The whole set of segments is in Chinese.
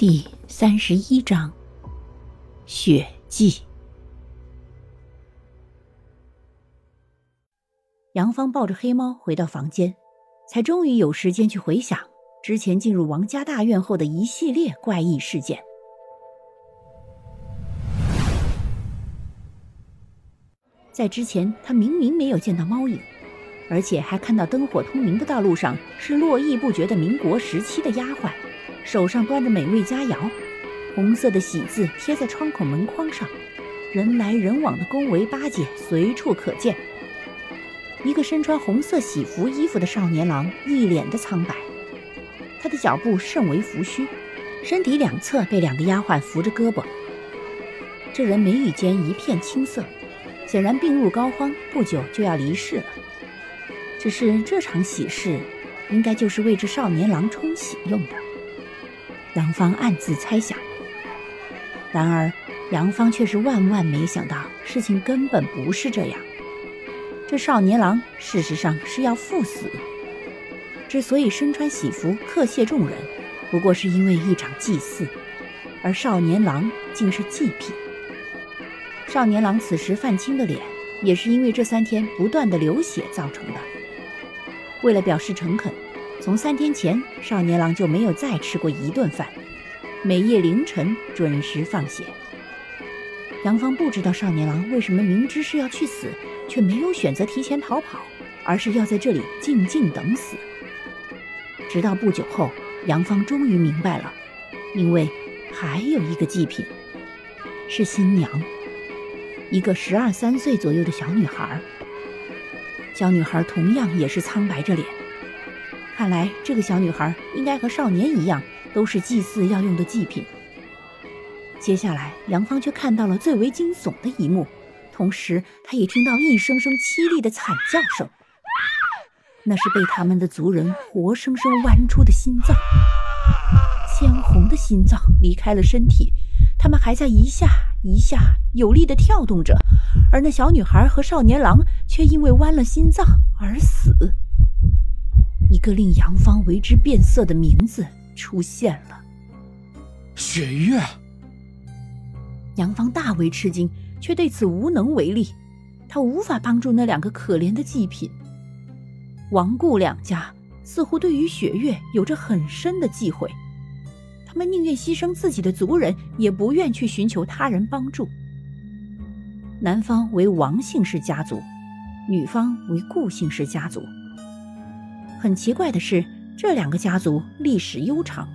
第三十一章血迹。杨芳抱着黑猫回到房间，才终于有时间去回想之前进入王家大院后的一系列怪异事件。在之前，他明明没有见到猫影，而且还看到灯火通明的道路上是络绎不绝的民国时期的丫鬟。手上端着美味佳肴，红色的喜字贴在窗口门框上，人来人往的恭维八戒随处可见。一个身穿红色喜服衣服的少年郎一脸的苍白，他的脚步甚为浮虚，身体两侧被两个丫鬟扶着胳膊。这人眉宇间一片青涩，显然病入膏肓，不久就要离世了。只是这场喜事，应该就是为这少年郎冲喜用的。杨芳暗自猜想，然而杨芳却是万万没想到，事情根本不是这样。这少年郎事实上是要赴死，之所以身穿喜服客谢众人，不过是因为一场祭祀，而少年郎竟是祭品。少年郎此时泛青的脸，也是因为这三天不断的流血造成的。为了表示诚恳。从三天前，少年郎就没有再吃过一顿饭，每夜凌晨准时放血。杨芳不知道少年郎为什么明知是要去死，却没有选择提前逃跑，而是要在这里静静等死。直到不久后，杨芳终于明白了，因为还有一个祭品，是新娘，一个十二三岁左右的小女孩。小女孩同样也是苍白着脸。看来这个小女孩应该和少年一样，都是祭祀要用的祭品。接下来，杨芳却看到了最为惊悚的一幕，同时，她也听到一声声凄厉的惨叫声。那是被他们的族人活生生剜出的心脏，鲜红的心脏离开了身体，他们还在一下一下有力地跳动着，而那小女孩和少年郎却因为剜了心脏而死。一个令杨芳为之变色的名字出现了，雪月。杨芳大为吃惊，却对此无能为力。他无法帮助那两个可怜的祭品。王顾两家似乎对于雪月有着很深的忌讳，他们宁愿牺牲自己的族人，也不愿去寻求他人帮助。男方为王姓氏家族，女方为顾姓氏家族。很奇怪的是，这两个家族历史悠长，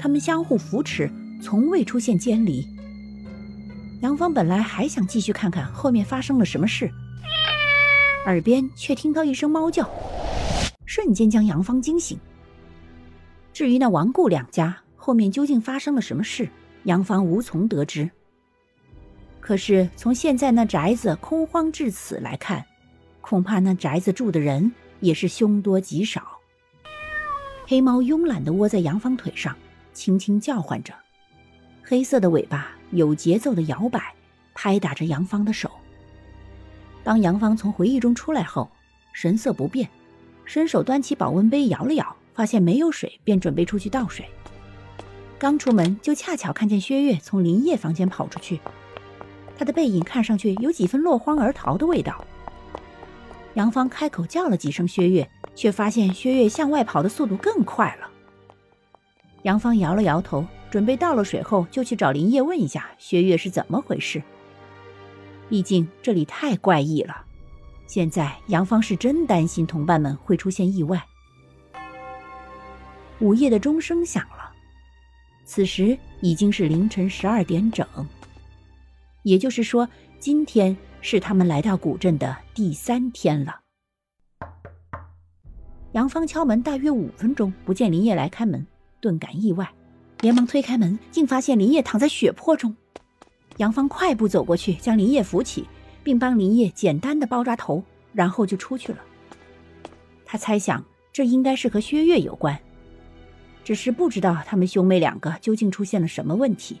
他们相互扶持，从未出现奸离。杨芳本来还想继续看看后面发生了什么事，耳边却听到一声猫叫，瞬间将杨芳惊醒。至于那王顾两家后面究竟发生了什么事，杨芳无从得知。可是从现在那宅子空荒至此来看，恐怕那宅子住的人。也是凶多吉少。黑猫慵懒地窝在杨芳腿上，轻轻叫唤着，黑色的尾巴有节奏地摇摆，拍打着杨芳的手。当杨芳从回忆中出来后，神色不变，伸手端起保温杯摇了摇，发现没有水，便准备出去倒水。刚出门，就恰巧看见薛岳从林业房间跑出去，他的背影看上去有几分落荒而逃的味道。杨芳开口叫了几声薛月，却发现薛月向外跑的速度更快了。杨芳摇了摇头，准备倒了水后就去找林叶问一下薛月是怎么回事。毕竟这里太怪异了，现在杨芳是真担心同伴们会出现意外。午夜的钟声响了，此时已经是凌晨十二点整，也就是说今天。是他们来到古镇的第三天了。杨芳敲门大约五分钟，不见林业来开门，顿感意外，连忙推开门，竟发现林业躺在血泊中。杨芳快步走过去，将林业扶起，并帮林业简单的包扎头，然后就出去了。他猜想这应该是和薛岳有关，只是不知道他们兄妹两个究竟出现了什么问题。